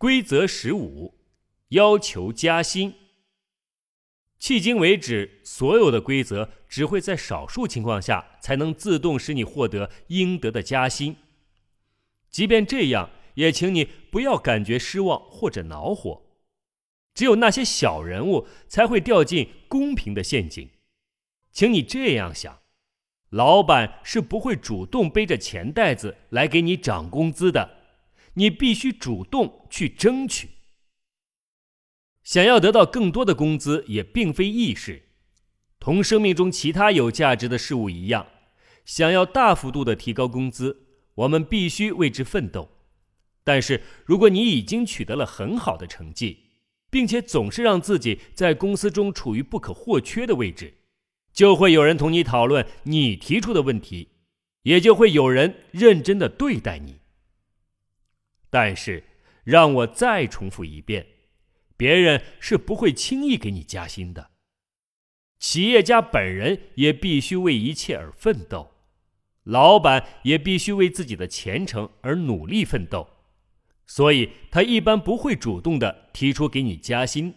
规则十五，要求加薪。迄今为止，所有的规则只会在少数情况下才能自动使你获得应得的加薪。即便这样，也请你不要感觉失望或者恼火。只有那些小人物才会掉进公平的陷阱。请你这样想：老板是不会主动背着钱袋子来给你涨工资的。你必须主动去争取。想要得到更多的工资也并非易事，同生命中其他有价值的事物一样，想要大幅度的提高工资，我们必须为之奋斗。但是，如果你已经取得了很好的成绩，并且总是让自己在公司中处于不可或缺的位置，就会有人同你讨论你提出的问题，也就会有人认真的对待你。但是，让我再重复一遍，别人是不会轻易给你加薪的。企业家本人也必须为一切而奋斗，老板也必须为自己的前程而努力奋斗，所以他一般不会主动的提出给你加薪。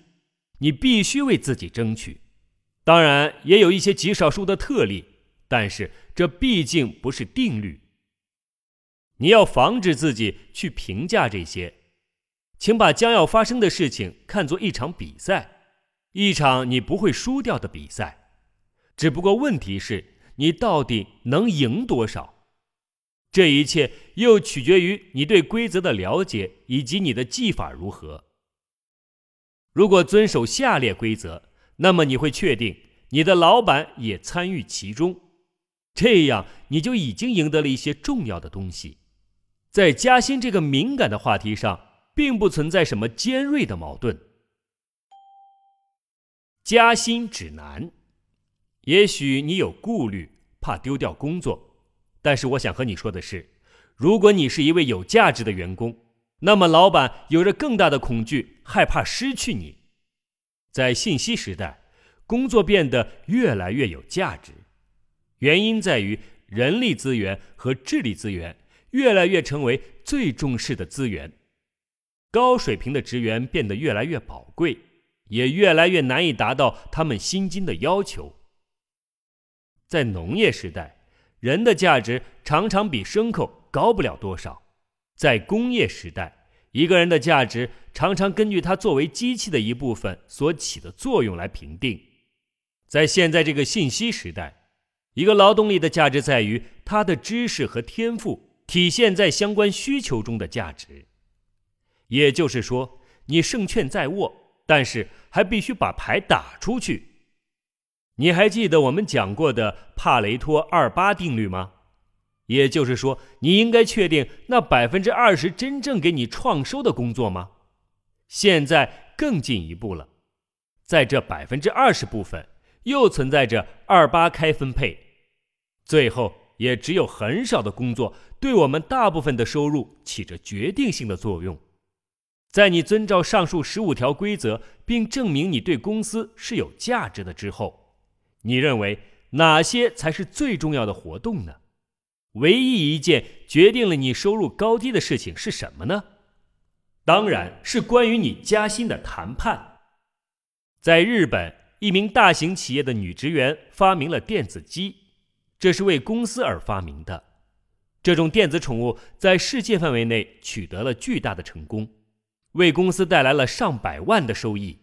你必须为自己争取。当然，也有一些极少数的特例，但是这毕竟不是定律。你要防止自己去评价这些，请把将要发生的事情看作一场比赛，一场你不会输掉的比赛。只不过问题是，你到底能赢多少？这一切又取决于你对规则的了解以及你的技法如何。如果遵守下列规则，那么你会确定你的老板也参与其中，这样你就已经赢得了一些重要的东西。在加薪这个敏感的话题上，并不存在什么尖锐的矛盾。加薪指南，也许你有顾虑，怕丢掉工作，但是我想和你说的是，如果你是一位有价值的员工，那么老板有着更大的恐惧，害怕失去你。在信息时代，工作变得越来越有价值，原因在于人力资源和智力资源。越来越成为最重视的资源，高水平的职员变得越来越宝贵，也越来越难以达到他们薪金的要求。在农业时代，人的价值常常比牲口高不了多少；在工业时代，一个人的价值常常根据他作为机器的一部分所起的作用来评定。在现在这个信息时代，一个劳动力的价值在于他的知识和天赋。体现在相关需求中的价值，也就是说，你胜券在握，但是还必须把牌打出去。你还记得我们讲过的帕雷托二八定律吗？也就是说，你应该确定那百分之二十真正给你创收的工作吗？现在更进一步了，在这百分之二十部分，又存在着二八开分配，最后。也只有很少的工作对我们大部分的收入起着决定性的作用。在你遵照上述十五条规则，并证明你对公司是有价值的之后，你认为哪些才是最重要的活动呢？唯一一件决定了你收入高低的事情是什么呢？当然是关于你加薪的谈判。在日本，一名大型企业的女职员发明了电子鸡。这是为公司而发明的，这种电子宠物在世界范围内取得了巨大的成功，为公司带来了上百万的收益，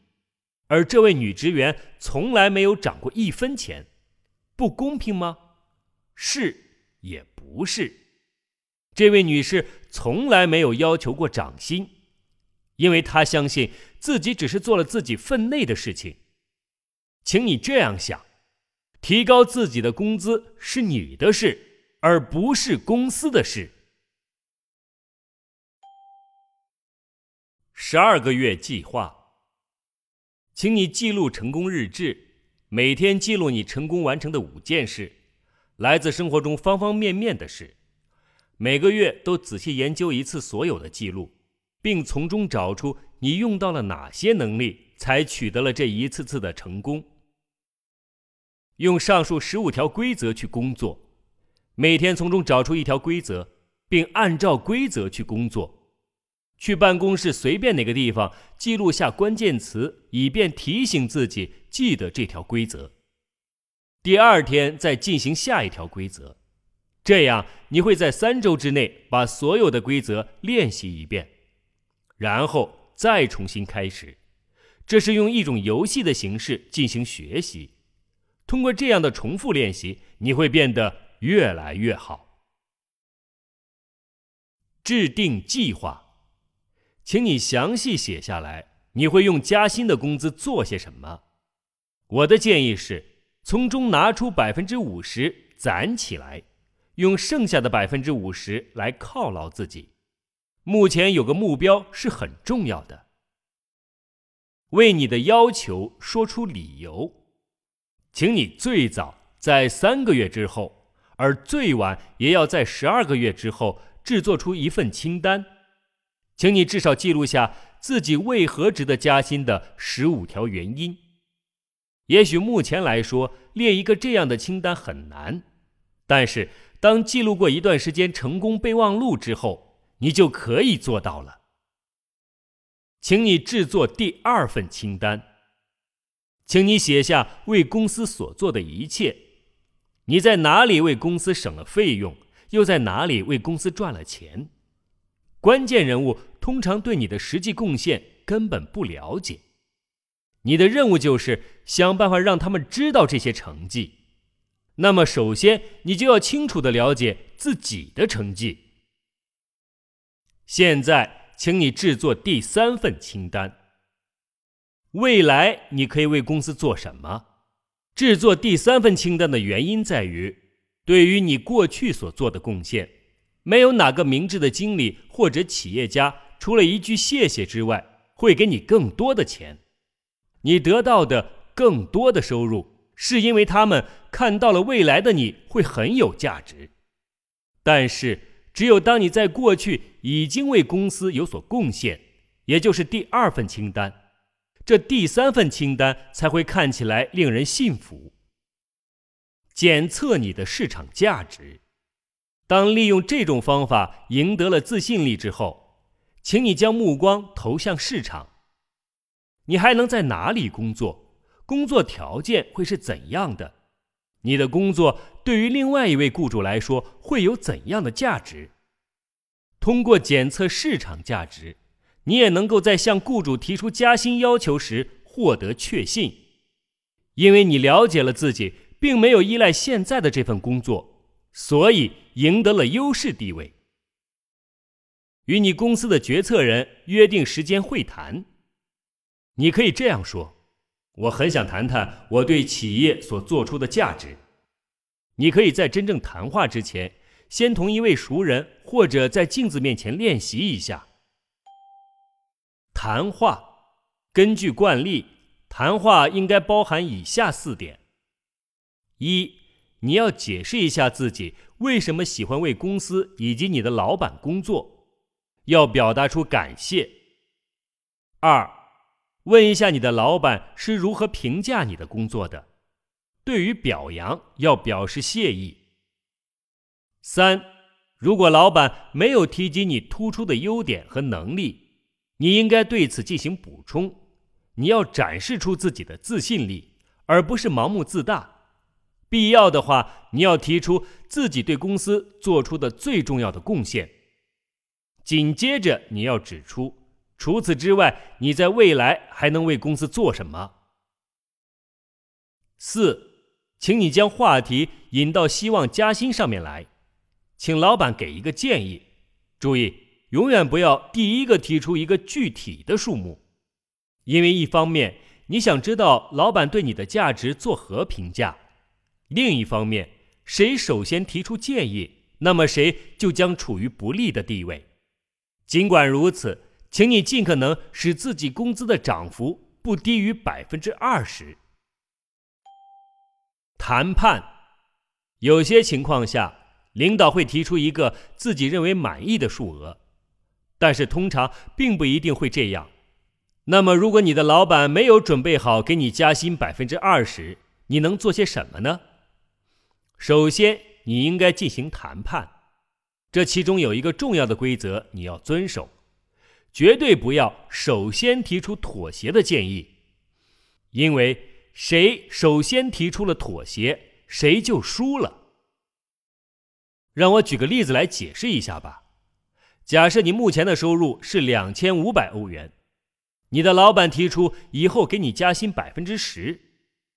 而这位女职员从来没有涨过一分钱，不公平吗？是也不是。这位女士从来没有要求过涨薪，因为她相信自己只是做了自己分内的事情。请你这样想。提高自己的工资是你的事，而不是公司的事。十二个月计划，请你记录成功日志，每天记录你成功完成的五件事，来自生活中方方面面的事。每个月都仔细研究一次所有的记录，并从中找出你用到了哪些能力，才取得了这一次次的成功。用上述十五条规则去工作，每天从中找出一条规则，并按照规则去工作。去办公室随便哪个地方记录下关键词，以便提醒自己记得这条规则。第二天再进行下一条规则，这样你会在三周之内把所有的规则练习一遍，然后再重新开始。这是用一种游戏的形式进行学习。通过这样的重复练习，你会变得越来越好。制定计划。请你详细写下来，你会用加薪的工资做些什么？我的建议是，从中拿出百分之五十攒起来，用剩下的百分之五十来犒劳自己。目前有个目标是很重要的。为你的要求说出理由，请你最早在三个月之后，而最晚也要在十二个月之后制作出一份清单。请你至少记录下自己为何值得加薪的十五条原因。也许目前来说，列一个这样的清单很难，但是当记录过一段时间成功备忘录之后，你就可以做到了。请你制作第二份清单，请你写下为公司所做的一切，你在哪里为公司省了费用，又在哪里为公司赚了钱。关键人物。通常对你的实际贡献根本不了解，你的任务就是想办法让他们知道这些成绩。那么，首先你就要清楚的了解自己的成绩。现在，请你制作第三份清单。未来你可以为公司做什么？制作第三份清单的原因在于，对于你过去所做的贡献，没有哪个明智的经理或者企业家。除了一句谢谢之外，会给你更多的钱。你得到的更多的收入，是因为他们看到了未来的你会很有价值。但是，只有当你在过去已经为公司有所贡献，也就是第二份清单，这第三份清单才会看起来令人信服。检测你的市场价值。当利用这种方法赢得了自信力之后。请你将目光投向市场。你还能在哪里工作？工作条件会是怎样的？你的工作对于另外一位雇主来说会有怎样的价值？通过检测市场价值，你也能够在向雇主提出加薪要求时获得确信，因为你了解了自己并没有依赖现在的这份工作，所以赢得了优势地位。与你公司的决策人约定时间会谈。你可以这样说：“我很想谈谈我对企业所做出的价值。”你可以在真正谈话之前，先同一位熟人或者在镜子面前练习一下。谈话根据惯例，谈话应该包含以下四点：一，你要解释一下自己为什么喜欢为公司以及你的老板工作。要表达出感谢。二，问一下你的老板是如何评价你的工作的，对于表扬要表示谢意。三，如果老板没有提及你突出的优点和能力，你应该对此进行补充。你要展示出自己的自信力，而不是盲目自大。必要的话，你要提出自己对公司做出的最重要的贡献。紧接着，你要指出，除此之外，你在未来还能为公司做什么？四，请你将话题引到希望加薪上面来，请老板给一个建议。注意，永远不要第一个提出一个具体的数目，因为一方面你想知道老板对你的价值作何评价，另一方面，谁首先提出建议，那么谁就将处于不利的地位。尽管如此，请你尽可能使自己工资的涨幅不低于百分之二十。谈判，有些情况下，领导会提出一个自己认为满意的数额，但是通常并不一定会这样。那么，如果你的老板没有准备好给你加薪百分之二十，你能做些什么呢？首先，你应该进行谈判。这其中有一个重要的规则，你要遵守：绝对不要首先提出妥协的建议，因为谁首先提出了妥协，谁就输了。让我举个例子来解释一下吧。假设你目前的收入是两千五百欧元，你的老板提出以后给你加薪百分之十，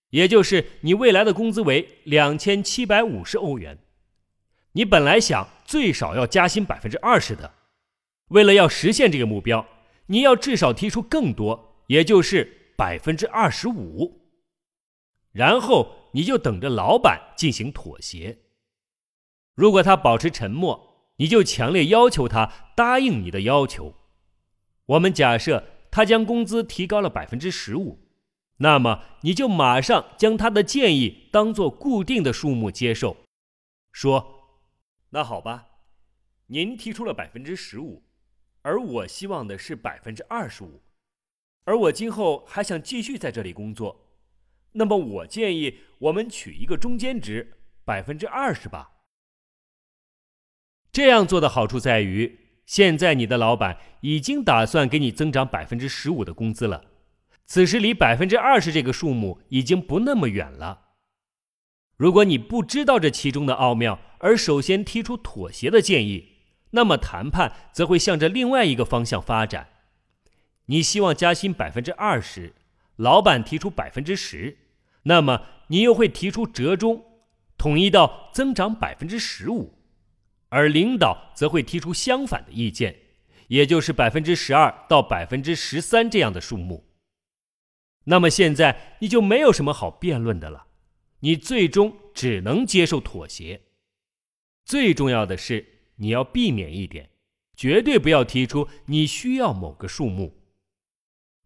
也就是你未来的工资为两千七百五十欧元。你本来想最少要加薪百分之二十的，为了要实现这个目标，你要至少提出更多，也就是百分之二十五。然后你就等着老板进行妥协。如果他保持沉默，你就强烈要求他答应你的要求。我们假设他将工资提高了百分之十五，那么你就马上将他的建议当做固定的数目接受，说：“那好吧，您提出了百分之十五，而我希望的是百分之二十五，而我今后还想继续在这里工作，那么我建议我们取一个中间值，百分之二十吧。”这样做的好处在于，现在你的老板已经打算给你增长百分之十五的工资了，此时离百分之二十这个数目已经不那么远了。如果你不知道这其中的奥妙，而首先提出妥协的建议，那么谈判则会向着另外一个方向发展。你希望加薪百分之二十，老板提出百分之十，那么你又会提出折中，统一到增长百分之十五。而领导则会提出相反的意见，也就是百分之十二到百分之十三这样的数目。那么现在你就没有什么好辩论的了，你最终只能接受妥协。最重要的是，你要避免一点，绝对不要提出你需要某个数目。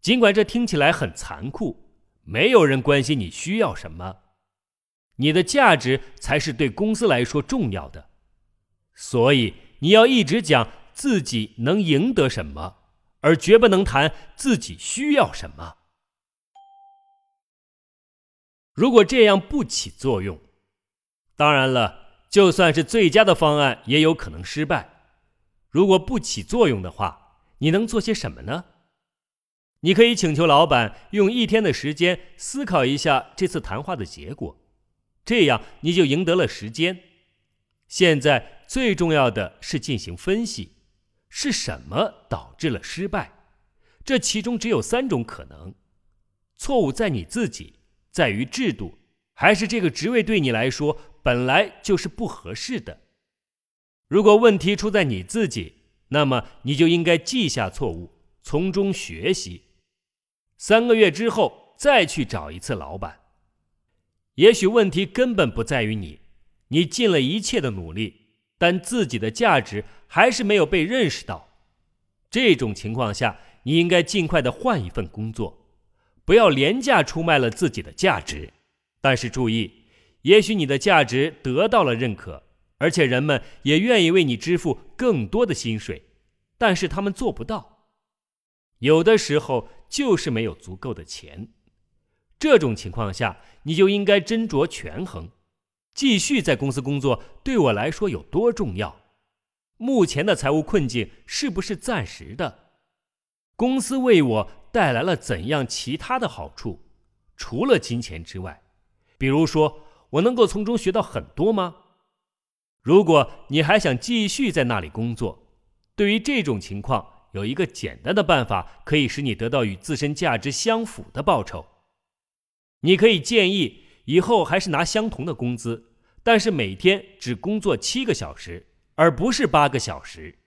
尽管这听起来很残酷，没有人关心你需要什么，你的价值才是对公司来说重要的。所以你要一直讲自己能赢得什么，而绝不能谈自己需要什么。如果这样不起作用，当然了，就算是最佳的方案也有可能失败。如果不起作用的话，你能做些什么呢？你可以请求老板用一天的时间思考一下这次谈话的结果，这样你就赢得了时间。现在最重要的是进行分析，是什么导致了失败？这其中只有三种可能：错误在你自己，在于制度，还是这个职位对你来说本来就是不合适的。如果问题出在你自己，那么你就应该记下错误，从中学习。三个月之后再去找一次老板，也许问题根本不在于你。你尽了一切的努力，但自己的价值还是没有被认识到。这种情况下，你应该尽快的换一份工作，不要廉价出卖了自己的价值。但是注意，也许你的价值得到了认可，而且人们也愿意为你支付更多的薪水，但是他们做不到。有的时候就是没有足够的钱。这种情况下，你就应该斟酌权衡。继续在公司工作对我来说有多重要？目前的财务困境是不是暂时的？公司为我带来了怎样其他的好处？除了金钱之外，比如说我能够从中学到很多吗？如果你还想继续在那里工作，对于这种情况，有一个简单的办法可以使你得到与自身价值相符的报酬。你可以建议以后还是拿相同的工资。但是每天只工作七个小时，而不是八个小时。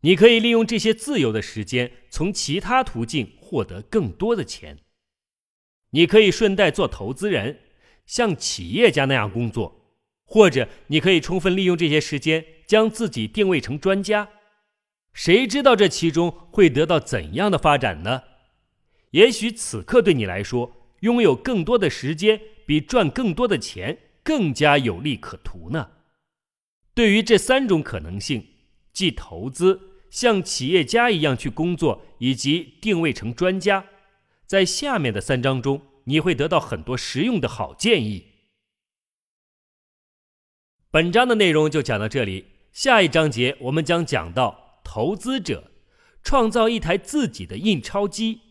你可以利用这些自由的时间，从其他途径获得更多的钱。你可以顺带做投资人，像企业家那样工作，或者你可以充分利用这些时间，将自己定位成专家。谁知道这其中会得到怎样的发展呢？也许此刻对你来说，拥有更多的时间比赚更多的钱。更加有利可图呢。对于这三种可能性，即投资、像企业家一样去工作，以及定位成专家，在下面的三章中，你会得到很多实用的好建议。本章的内容就讲到这里，下一章节我们将讲到投资者，创造一台自己的印钞机，